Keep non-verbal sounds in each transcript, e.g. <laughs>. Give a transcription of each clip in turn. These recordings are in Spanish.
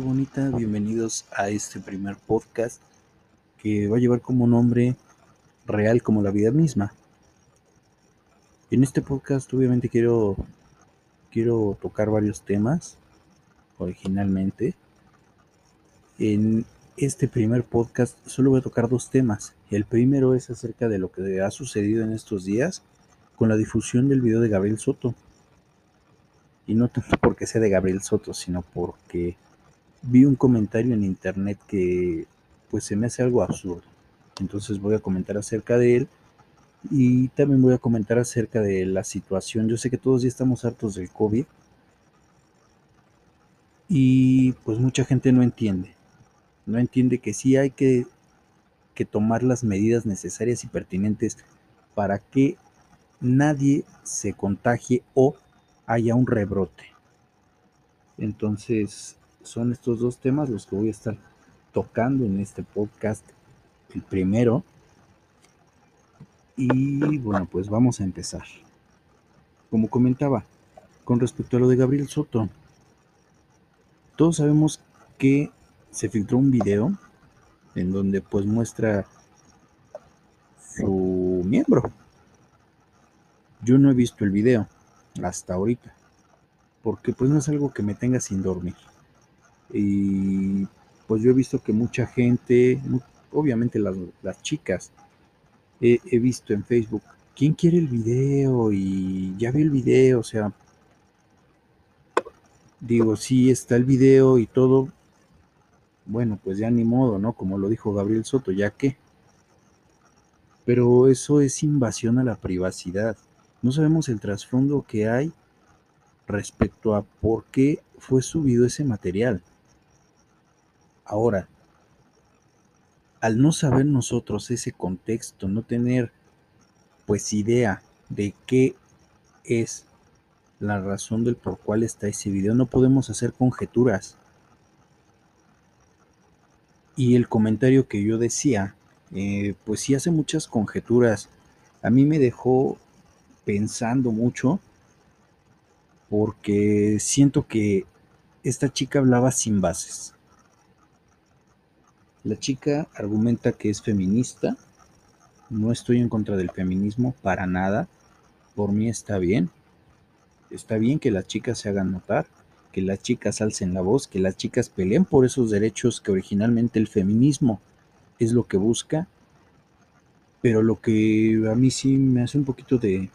bonita, bienvenidos a este primer podcast que va a llevar como nombre real como la vida misma. En este podcast obviamente quiero quiero tocar varios temas originalmente. En este primer podcast solo voy a tocar dos temas. El primero es acerca de lo que ha sucedido en estos días con la difusión del video de Gabriel Soto. Y no tanto porque sea de Gabriel Soto, sino porque vi un comentario en internet que pues se me hace algo absurdo. Entonces voy a comentar acerca de él y también voy a comentar acerca de la situación. Yo sé que todos ya estamos hartos del COVID y pues mucha gente no entiende. No entiende que sí hay que, que tomar las medidas necesarias y pertinentes para que nadie se contagie o haya un rebrote. Entonces, son estos dos temas los que voy a estar tocando en este podcast. El primero. Y bueno, pues vamos a empezar. Como comentaba, con respecto a lo de Gabriel Soto, todos sabemos que se filtró un video en donde pues muestra su miembro. Yo no he visto el video hasta ahorita, porque pues no es algo que me tenga sin dormir. Y pues yo he visto que mucha gente, obviamente las, chicas, he, he, visto en Facebook, ¿quién quiere el video? Y ya vi el video, o sea, digo, sí está el video y todo, bueno, pues ya ni modo, ¿no? Como lo dijo Gabriel Soto, ya que. Pero eso es invasión a la privacidad. No sabemos el trasfondo que hay respecto a por qué fue subido ese material. Ahora, al no saber nosotros ese contexto, no tener pues idea de qué es la razón del por cuál está ese video, no podemos hacer conjeturas. Y el comentario que yo decía, eh, pues sí hace muchas conjeturas. A mí me dejó pensando mucho porque siento que esta chica hablaba sin bases. La chica argumenta que es feminista. No estoy en contra del feminismo para nada. Por mí está bien. Está bien que las chicas se hagan notar, que las chicas alcen la voz, que las chicas peleen por esos derechos que originalmente el feminismo es lo que busca. Pero lo que a mí sí me hace un poquito de,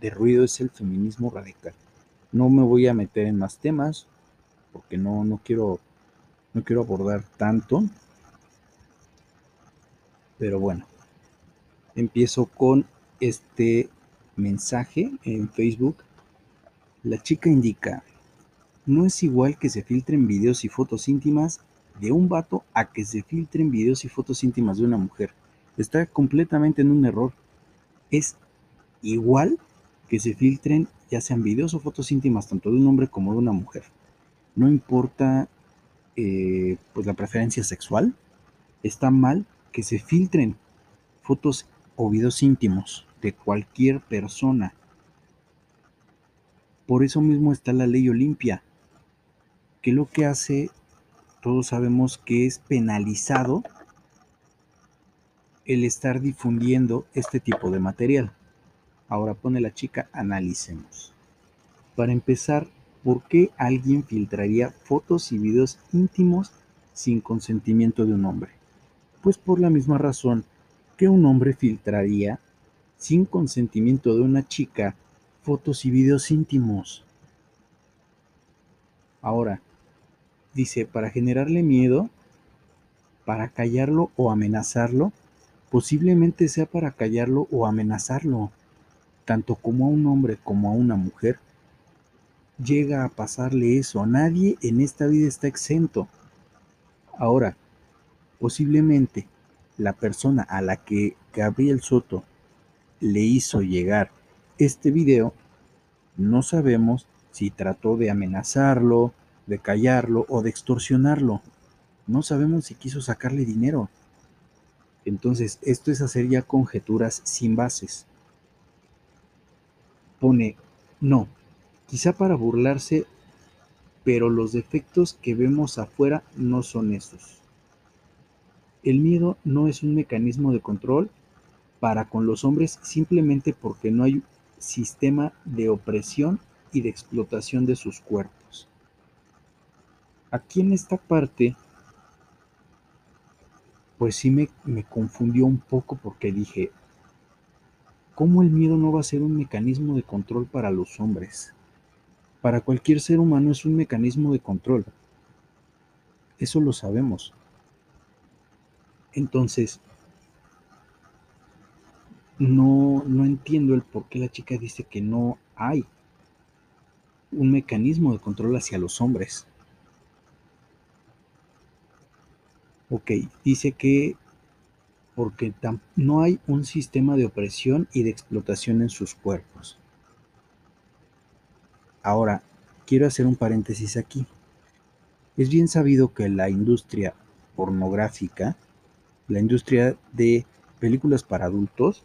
de ruido es el feminismo radical. No me voy a meter en más temas porque no, no quiero no quiero abordar tanto pero bueno, empiezo con este mensaje en Facebook. La chica indica, no es igual que se filtren videos y fotos íntimas de un vato a que se filtren videos y fotos íntimas de una mujer. Está completamente en un error. Es igual que se filtren ya sean videos o fotos íntimas tanto de un hombre como de una mujer. No importa eh, pues la preferencia sexual. Está mal que se filtren fotos o videos íntimos de cualquier persona. Por eso mismo está la ley Olimpia, que lo que hace, todos sabemos que es penalizado el estar difundiendo este tipo de material. Ahora pone la chica, analicemos. Para empezar, ¿por qué alguien filtraría fotos y videos íntimos sin consentimiento de un hombre? Pues por la misma razón que un hombre filtraría, sin consentimiento de una chica, fotos y videos íntimos. Ahora, dice, para generarle miedo, para callarlo o amenazarlo, posiblemente sea para callarlo o amenazarlo, tanto como a un hombre como a una mujer. Llega a pasarle eso, nadie en esta vida está exento. Ahora, Posiblemente la persona a la que Gabriel Soto le hizo llegar este video, no sabemos si trató de amenazarlo, de callarlo o de extorsionarlo. No sabemos si quiso sacarle dinero. Entonces, esto es hacer ya conjeturas sin bases. Pone, no, quizá para burlarse pero los defectos que vemos afuera no son esos. El miedo no es un mecanismo de control para con los hombres simplemente porque no hay sistema de opresión y de explotación de sus cuerpos. Aquí en esta parte, pues sí me, me confundió un poco porque dije, ¿cómo el miedo no va a ser un mecanismo de control para los hombres? Para cualquier ser humano es un mecanismo de control. Eso lo sabemos. Entonces, no, no entiendo el por qué la chica dice que no hay un mecanismo de control hacia los hombres. Ok, dice que porque no hay un sistema de opresión y de explotación en sus cuerpos. Ahora, quiero hacer un paréntesis aquí. Es bien sabido que la industria pornográfica la industria de películas para adultos,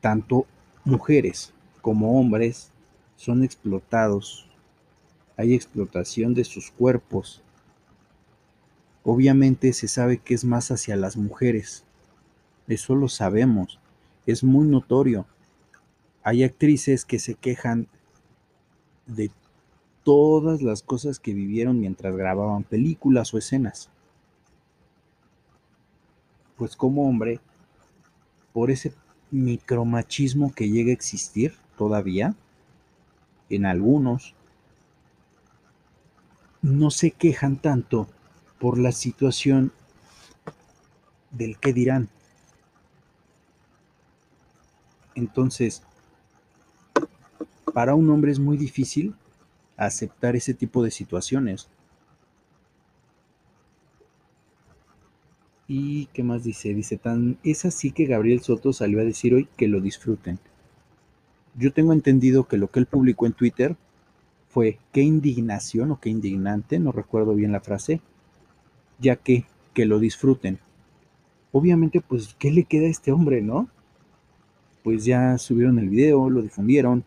tanto mujeres como hombres son explotados. Hay explotación de sus cuerpos. Obviamente se sabe que es más hacia las mujeres. Eso lo sabemos. Es muy notorio. Hay actrices que se quejan de todas las cosas que vivieron mientras grababan películas o escenas pues como hombre, por ese micromachismo que llega a existir todavía en algunos, no se quejan tanto por la situación del que dirán. Entonces, para un hombre es muy difícil aceptar ese tipo de situaciones. ¿Y qué más dice? Dice, tan, es así que Gabriel Soto salió a decir hoy que lo disfruten. Yo tengo entendido que lo que él publicó en Twitter fue qué indignación o qué indignante, no recuerdo bien la frase, ya que que lo disfruten. Obviamente, pues, ¿qué le queda a este hombre, no? Pues ya subieron el video, lo difundieron.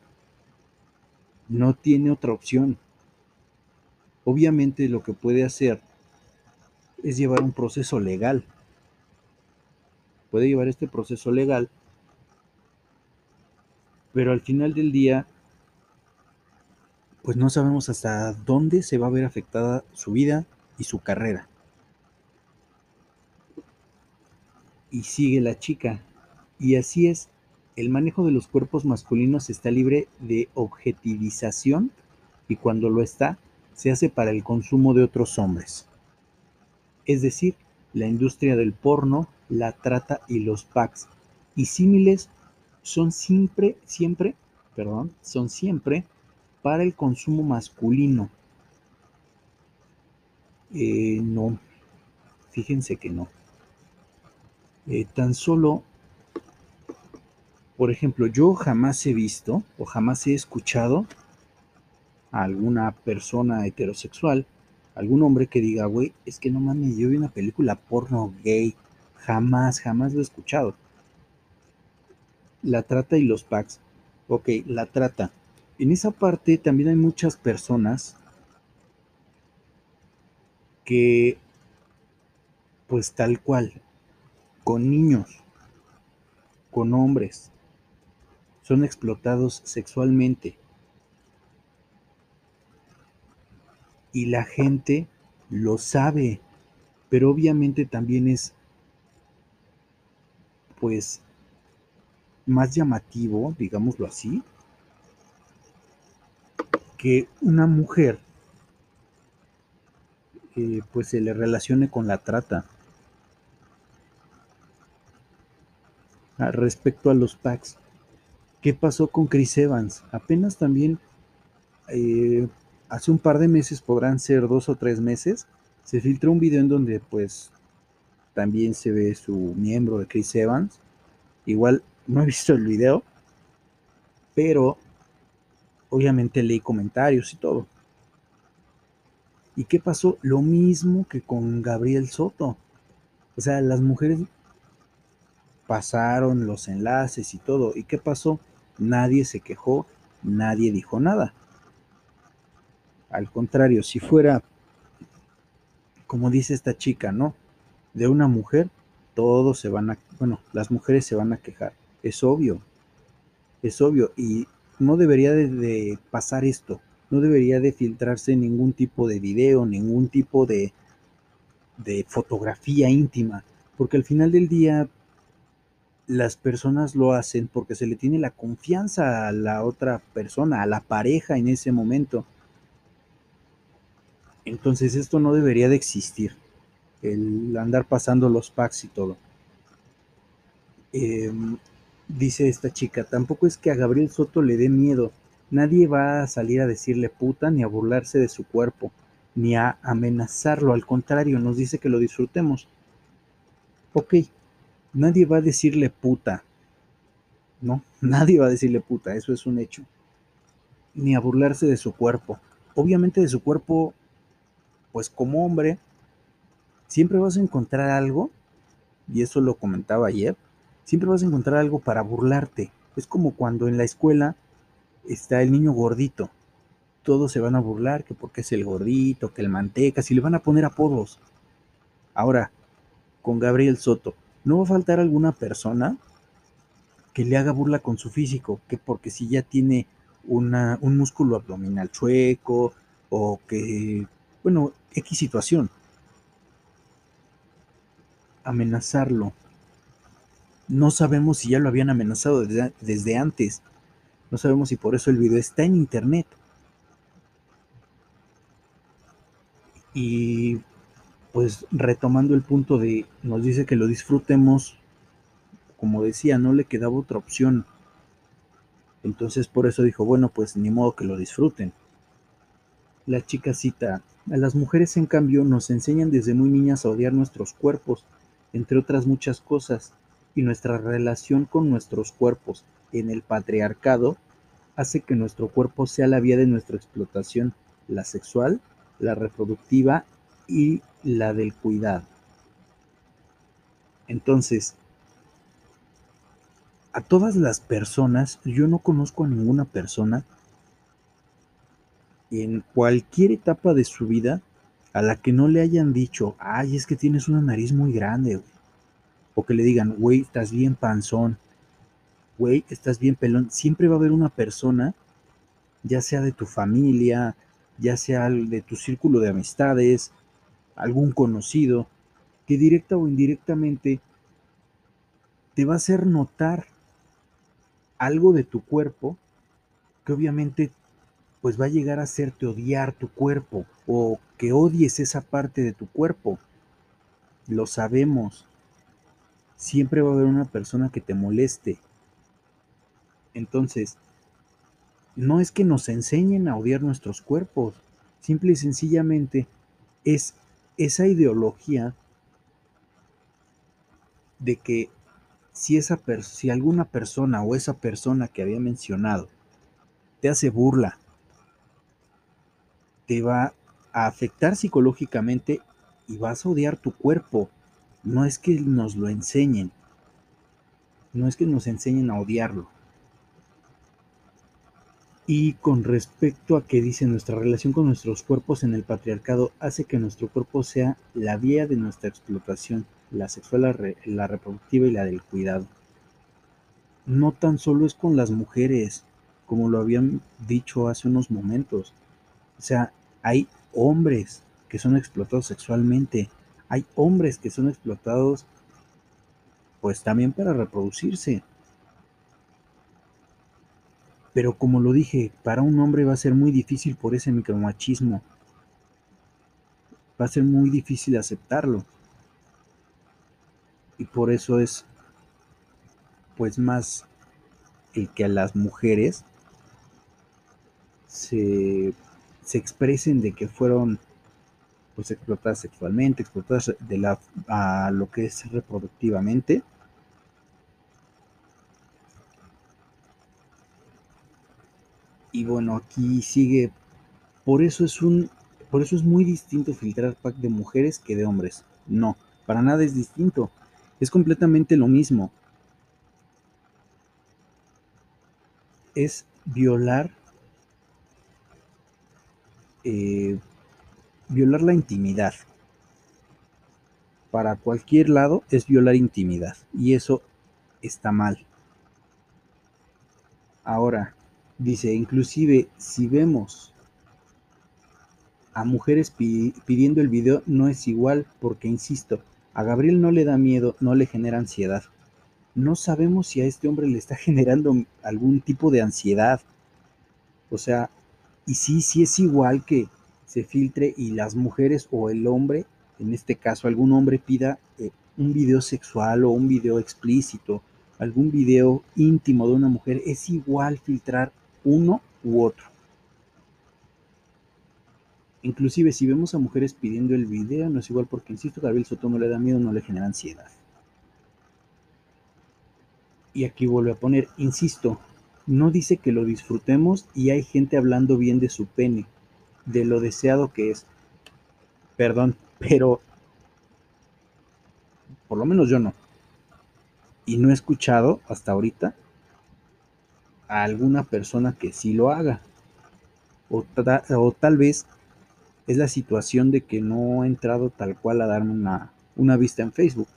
No tiene otra opción. Obviamente lo que puede hacer es llevar un proceso legal. Puede llevar este proceso legal, pero al final del día, pues no sabemos hasta dónde se va a ver afectada su vida y su carrera. Y sigue la chica. Y así es, el manejo de los cuerpos masculinos está libre de objetivización y cuando lo está, se hace para el consumo de otros hombres es decir, la industria del porno, la trata y los packs y símiles son siempre, siempre, perdón, son siempre para el consumo masculino. Eh, no, fíjense que no. Eh, tan solo, por ejemplo, yo jamás he visto o jamás he escuchado a alguna persona heterosexual algún hombre que diga, güey, es que no mames, yo vi una película porno gay. Jamás, jamás lo he escuchado. La trata y los packs. Ok, la trata. En esa parte también hay muchas personas que, pues tal cual, con niños, con hombres, son explotados sexualmente y la gente lo sabe, pero obviamente también es pues más llamativo, digámoslo así, que una mujer eh, pues se le relacione con la trata. Ah, respecto a los packs, ¿qué pasó con Chris Evans? Apenas también eh, hace un par de meses, podrán ser dos o tres meses, se filtró un video en donde pues también se ve su miembro de Chris Evans. Igual no he <laughs> visto el video, pero obviamente leí comentarios y todo. ¿Y qué pasó? Lo mismo que con Gabriel Soto. O sea, las mujeres pasaron los enlaces y todo. ¿Y qué pasó? Nadie se quejó, nadie dijo nada. Al contrario, si fuera, como dice esta chica, ¿no? De una mujer, todos se van a, bueno, las mujeres se van a quejar. Es obvio, es obvio. Y no debería de, pasar esto. No debería de filtrarse ningún tipo de video, ningún tipo de, fotografía íntima. Porque al final del día las personas lo hacen porque se le tiene la confianza a la otra persona, a la pareja en ese momento. Entonces esto no debería de existir, el andar pasando los packs y todo. Em, dice esta chica, tampoco es que a Gabriel Soto le dé miedo. Nadie va a salir a decirle puta ni a burlarse de su cuerpo, ni a amenazarlo. Al contrario, nos dice que lo disfrutemos. Ok, Nadie va a decirle puta. No, <laughs> nadie va a decirle puta, eso es un hecho. Ni a burlarse de su cuerpo. Obviamente de su cuerpo, pues como hombre, siempre vas a encontrar algo, y eso lo comentaba ayer, siempre vas a encontrar algo para burlarte. Es como cuando en la escuela está el niño gordito. Todos se van a burlar que porque es el gordito, que el manteca, si le van a poner apodos. Ahora, con Gabriel Soto, no va a faltar alguna persona que le haga burla con su físico, que porque si ya tiene una, un músculo abdominal chueco o que, bueno, X situación, amenazarlo. No sabemos si ya lo habían amenazado desde, antes. No sabemos si por eso el video está en internet. Y pues retomando el punto de, nos dice que lo disfrutemos, como decía, no le quedaba otra opción. Entonces por eso dijo, bueno, pues ni modo que lo disfruten. La chica cita, a las mujeres en cambio nos enseñan desde muy niñas a odiar nuestros cuerpos, entre otras muchas cosas, y nuestra relación con nuestros cuerpos en el patriarcado hace que nuestro cuerpo sea la vía de nuestra explotación, la sexual, la reproductiva y la del cuidado. Entonces, a todas las personas, yo no conozco a ninguna persona en cualquier etapa de su vida a la que no le hayan dicho, ay, es que tienes una nariz muy grande, o que le digan, güey, estás bien panzón, güey, estás bien pelón. Siempre va a haber una persona, ya sea de tu familia, ya sea de tu círculo de amistades, algún conocido, que directa o indirectamente te va a hacer notar algo de tu cuerpo que obviamente pues va a llegar a hacerte odiar tu cuerpo o que odies esa parte de tu cuerpo. Lo sabemos. Siempre va a haber una persona que te moleste. Entonces, no es que nos enseñen a odiar nuestros cuerpos, simple y sencillamente es esa ideología de que si, esa si alguna persona o esa persona que había mencionado te hace burla, te va a afectar psicológicamente y vas a odiar tu cuerpo. No es que nos lo enseñen, no es que nos enseñen a odiarlo. Y con respecto a que dice nuestra relación con nuestros cuerpos en el patriarcado hace que nuestro cuerpo sea la vía de nuestra explotación, la sexual, la, reproductiva y la del cuidado. No tan solo es con las mujeres, como lo habían dicho hace unos momentos. O sea, hay hombres que son explotados sexualmente, hay hombres que son explotados pues también para reproducirse. Pero como lo dije, para un hombre va a ser muy difícil por ese micromachismo. Va a ser muy difícil aceptarlo. Y por eso es pues más el que a las mujeres se, se expresen de que fueron pues explotadas sexualmente, explotadas de la, a lo que es reproductivamente Y bueno, aquí sigue. Por eso es un. Por eso es muy distinto filtrar pack de mujeres que de hombres. No, para nada es distinto. Es completamente lo mismo. Es violar eh, violar la intimidad. Para cualquier lado es violar intimidad y eso está mal. Ahora, dice, inclusive si vemos a mujeres pidiendo el video no es igual porque, insisto, a Gabriel no le da miedo, no le genera ansiedad. No sabemos si a este hombre le está <laughs> generando algún tipo de ansiedad. O sea, y sí, sí es igual que se filtre y las mujeres o el hombre, en este caso algún hombre pida eh, un video sexual o un video explícito, algún video íntimo de una mujer, es igual filtrar uno u otro. Inclusive si vemos a mujeres pidiendo el video, no es igual porque, insisto, Gabriel Soto no le da miedo, no le genera ansiedad. Y aquí vuelve a poner, insisto, no dice que lo disfrutemos y hay gente hablando bien de su pene, de lo deseado que es. Perdón, <laughs> pero por lo menos yo no. Y no he escuchado hasta ahorita a alguna persona que sí lo haga. O, tal vez es la situación de que no he entrado tal cual a darme una vista en Facebook.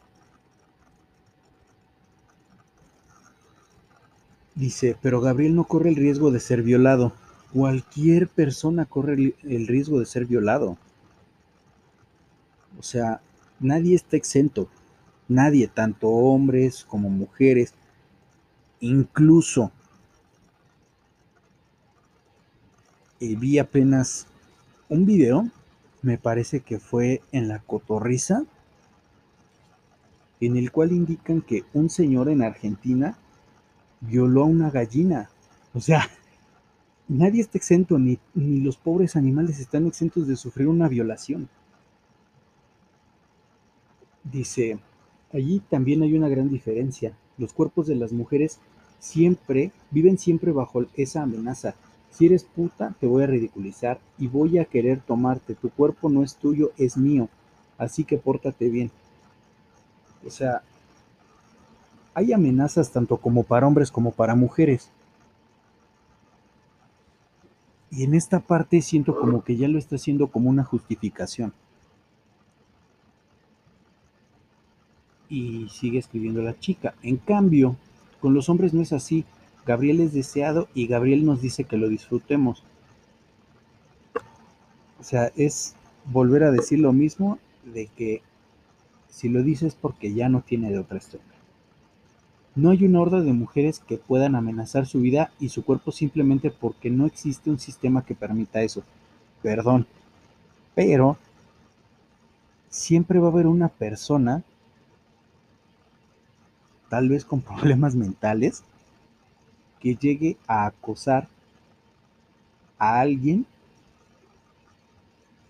Dice, pero Gabriel no corre el riesgo de ser violado. Cualquier persona corre el riesgo de ser violado. O sea, nadie está exento. Nadie, tanto hombres como mujeres. Incluso eh, vi apenas un video, me parece que fue en la cotorriza, en el cual indican que un señor en Argentina violó a una gallina. O sea, nadie está exento, ni, ni los pobres animales están exentos de sufrir una violación. Dice, allí también hay una gran diferencia. Los cuerpos de las mujeres siempre, viven siempre bajo esa amenaza si eres puta, te voy a ridiculizar y voy a querer tomarte. Tu cuerpo no es tuyo, es mío. Así que pórtate bien. O sea, hay amenazas tanto como para hombres como para mujeres. Y en esta parte siento como que ya lo está haciendo como una justificación. Y sigue escribiendo la chica. En cambio, con los hombres no es así. Gabriel es deseado y Gabriel nos dice que lo disfrutemos. O sea, es volver a decir lo mismo de que si lo dices porque ya no tiene de otra historia. No hay una horda de mujeres que puedan amenazar su vida y su cuerpo simplemente porque no existe un sistema que permita eso. Perdón. Pero siempre va a haber una persona, tal vez con <laughs> problemas mentales, que llegue a acosar a alguien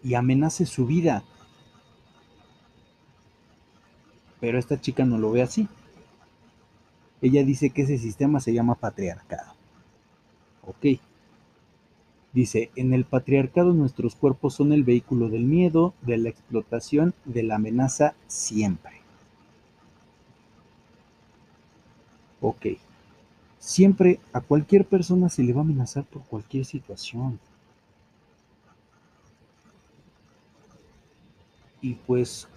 y amenace su vida. Pero esta chica no lo ve así. Ella dice que ese sistema se llama patriarcado. Ok. Dice, en el patriarcado nuestros cuerpos son el vehículo del miedo, de la explotación, de la amenaza siempre. Ok. Siempre a cualquier persona se le va a amenazar por cualquier situación. Y pues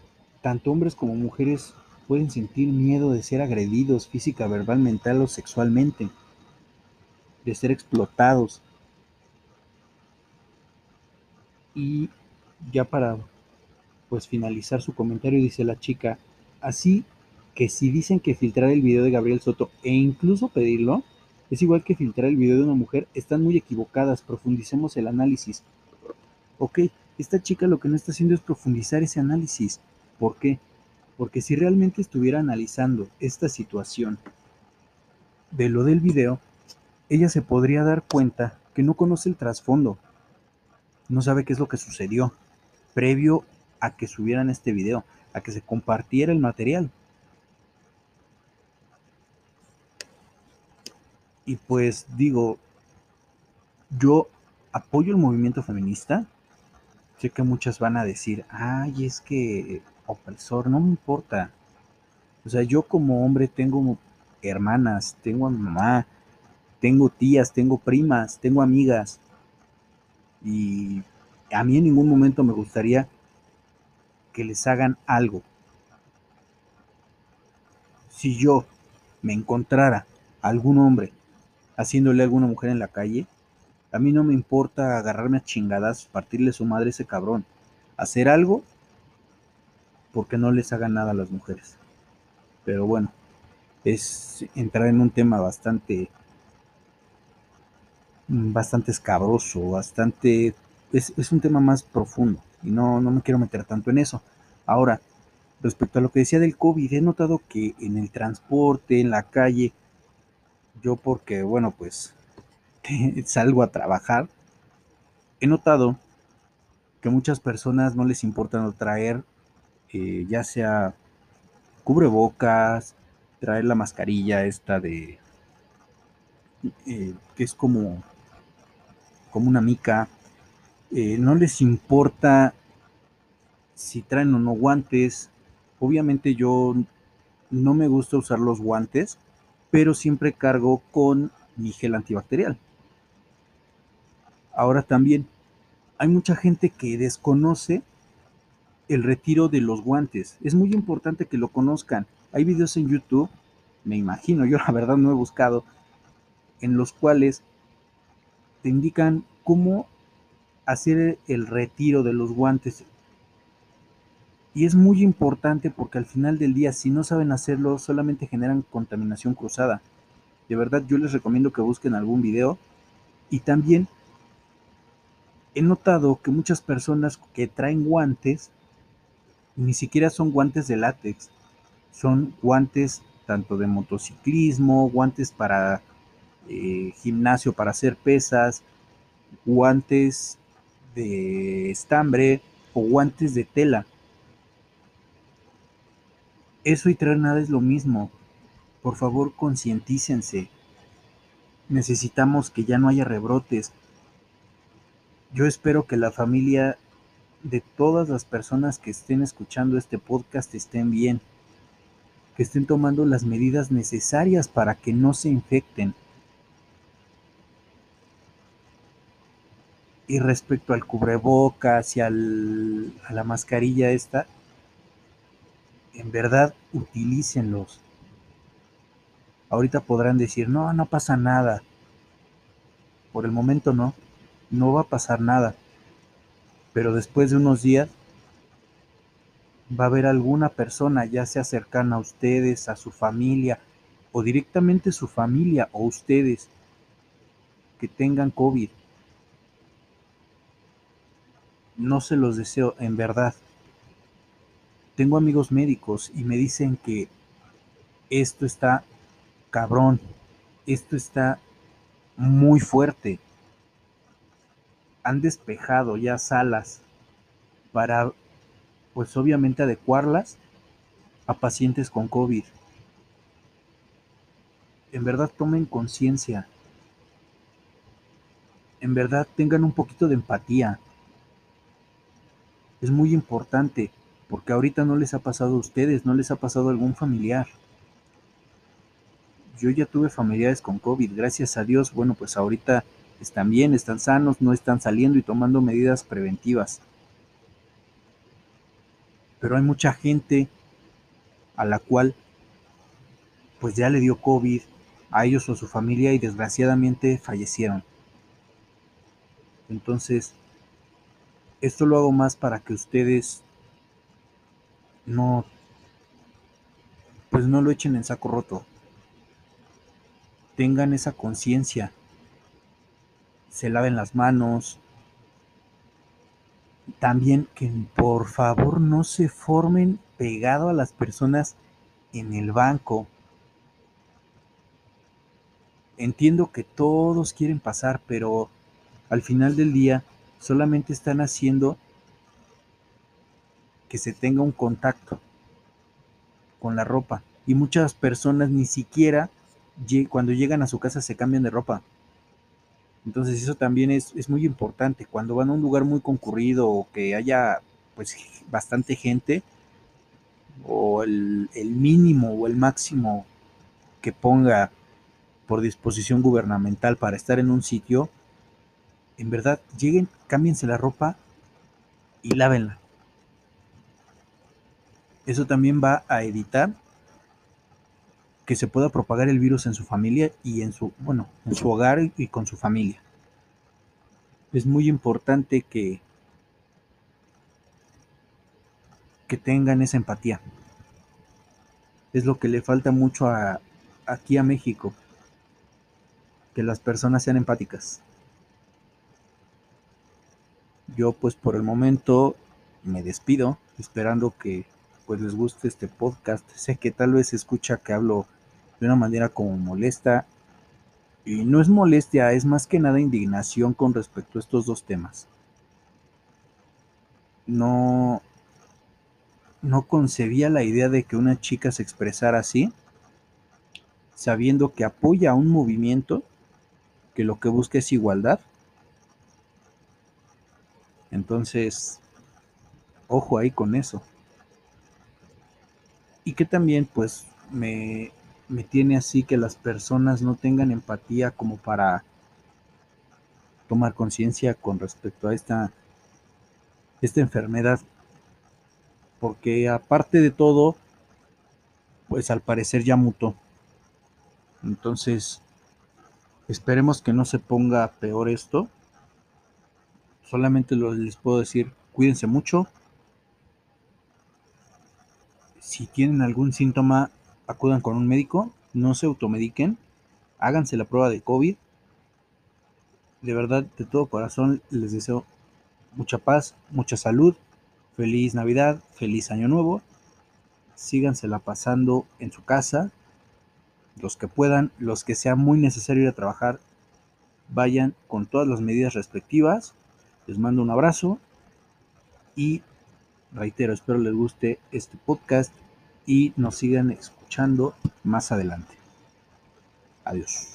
tanto hombres como mujeres pueden sentir miedo de ser agredidos física, verbal, mental o sexualmente, de ser explotados. Y ya para pues finalizar su comentario dice la chica, así que si dicen que filtrar el video de Gabriel Soto e incluso pedirlo es igual que filtrar el video de una mujer, están muy equivocadas, profundicemos el análisis. Ok, esta chica lo que no está haciendo es profundizar ese análisis. ¿Por qué? Porque si realmente estuviera analizando esta situación de lo del video, ella se podría dar cuenta que no conoce el trasfondo, no sabe qué es lo que sucedió previo a que subieran este video, a que se compartiera el material. Y pues digo, yo apoyo el movimiento feminista. Sé que muchas van a decir, ay, es que opresor, no me importa. O sea, yo como hombre tengo hermanas, tengo a mamá, tengo tías, tengo primas, tengo amigas. Y a mí en ningún momento me gustaría que les hagan algo. Si yo me encontrara algún hombre haciéndole a alguna mujer en la calle, a mí no me importa agarrarme a chingadas, partirle su madre a ese cabrón. Hacer algo porque no les hagan nada a las mujeres. Pero bueno, es entrar en un tema bastante bastante escabroso, bastante es, es un tema más profundo y no, no me quiero meter tanto en eso. Ahora, respecto a lo que decía del COVID, he notado que en el transporte, en la calle, yo porque, bueno, pues <laughs> salgo a trabajar, he notado que muchas personas no les importa traer eh, ya sea cubrebocas, traer la mascarilla esta de eh, que es como como una mica, eh, no les importa si traen o no guantes. Obviamente yo no me gusta usar los guantes, pero siempre cargo con mi gel antibacterial. Ahora también hay mucha gente que desconoce el retiro de los guantes. Es muy importante que lo conozcan. Hay videos en YouTube, me imagino, yo la verdad no he buscado, en los cuales te indican cómo hacer el retiro de los guantes. Y es muy importante porque al final del día, si no saben hacerlo, solamente generan contaminación cruzada. De verdad, yo les recomiendo que busquen algún video. Y también he notado que muchas personas que traen guantes, ni siquiera son guantes de látex, son guantes tanto de motociclismo, guantes para eh, gimnasio para hacer pesas, guantes de estambre o guantes de tela. Eso y traer nada es lo mismo. Por favor, concientícense. Necesitamos que ya no haya rebrotes. Yo espero que la familia de todas las personas que estén escuchando este podcast estén bien, que estén tomando las medidas necesarias para que no se infecten. Y respecto al cubrebocas y al, a la mascarilla esta, en verdad utilícenlos. Ahorita podrán decir, no, no pasa nada. Por el momento no, no va a pasar nada. Pero después de unos días va a haber alguna persona, ya sea cercana a ustedes, a su familia, o directamente su familia o ustedes, que tengan COVID no se los deseo en verdad. Tengo amigos médicos y me dicen que esto está cabrón, esto está muy fuerte. Han despejado ya salas para, pues obviamente, adecuarlas a pacientes con COVID. En verdad tomen conciencia. En verdad tengan un poquito de empatía es muy importante, porque ahorita no les ha pasado a ustedes, no les ha pasado a algún familiar. Yo ya tuve familiares con COVID, gracias a Dios, bueno, pues ahorita están bien, están sanos, no están saliendo y tomando medidas preventivas. Pero hay mucha gente a la cual pues ya le dio COVID a ellos o a su familia y desgraciadamente fallecieron. Entonces, esto lo hago más para que ustedes no, pues no lo echen en saco roto. Tengan esa conciencia. Se laven las manos. También que por favor no se formen pegado a las personas en el banco. Entiendo que todos quieren pasar, pero al final del día solamente están haciendo que se tenga un contacto con la ropa. Y muchas personas ni siquiera cuando llegan a su casa se cambian de ropa. Entonces eso también es, muy importante. Cuando van a un lugar muy concurrido o que haya pues bastante gente, o el, el mínimo o el máximo que ponga por disposición gubernamental para estar en un sitio, en verdad, lleguen, cámbiense la ropa y lávenla. Eso también va a evitar que se pueda propagar el virus en su familia y en su, bueno, en su hogar y con su familia. Es muy importante que que tengan esa empatía. Es lo que le falta mucho a, aquí a México, que las personas sean empáticas. Yo pues por el momento me despido, esperando que pues les guste este podcast. Sé que tal vez se escucha que hablo de una manera como molesta y no es molestia, es más que nada indignación con respecto a estos dos temas. No no concebía la idea de que una chica se expresara así, sabiendo que apoya a un movimiento que lo que busca es igualdad. Entonces, ojo ahí con eso. Y que también pues me, me tiene así que las personas no tengan empatía como para tomar conciencia con respecto a esta, esta enfermedad porque aparte de todo, pues al parecer ya mutó. Entonces, esperemos que no se ponga peor esto. Solamente les puedo decir, cuídense mucho. Si tienen algún síntoma, acudan con un médico, no se automediquen, háganse la prueba de COVID. De verdad, de todo corazón, les deseo mucha paz, mucha salud Feliz Navidad, feliz Año Nuevo. Sígansela pasando en su casa. Los que puedan, los que sea muy necesario ir a trabajar, vayan con todas las medidas respectivas. Les mando un abrazo y reitero, espero les guste este podcast y nos sigan escuchando más adelante. Adiós.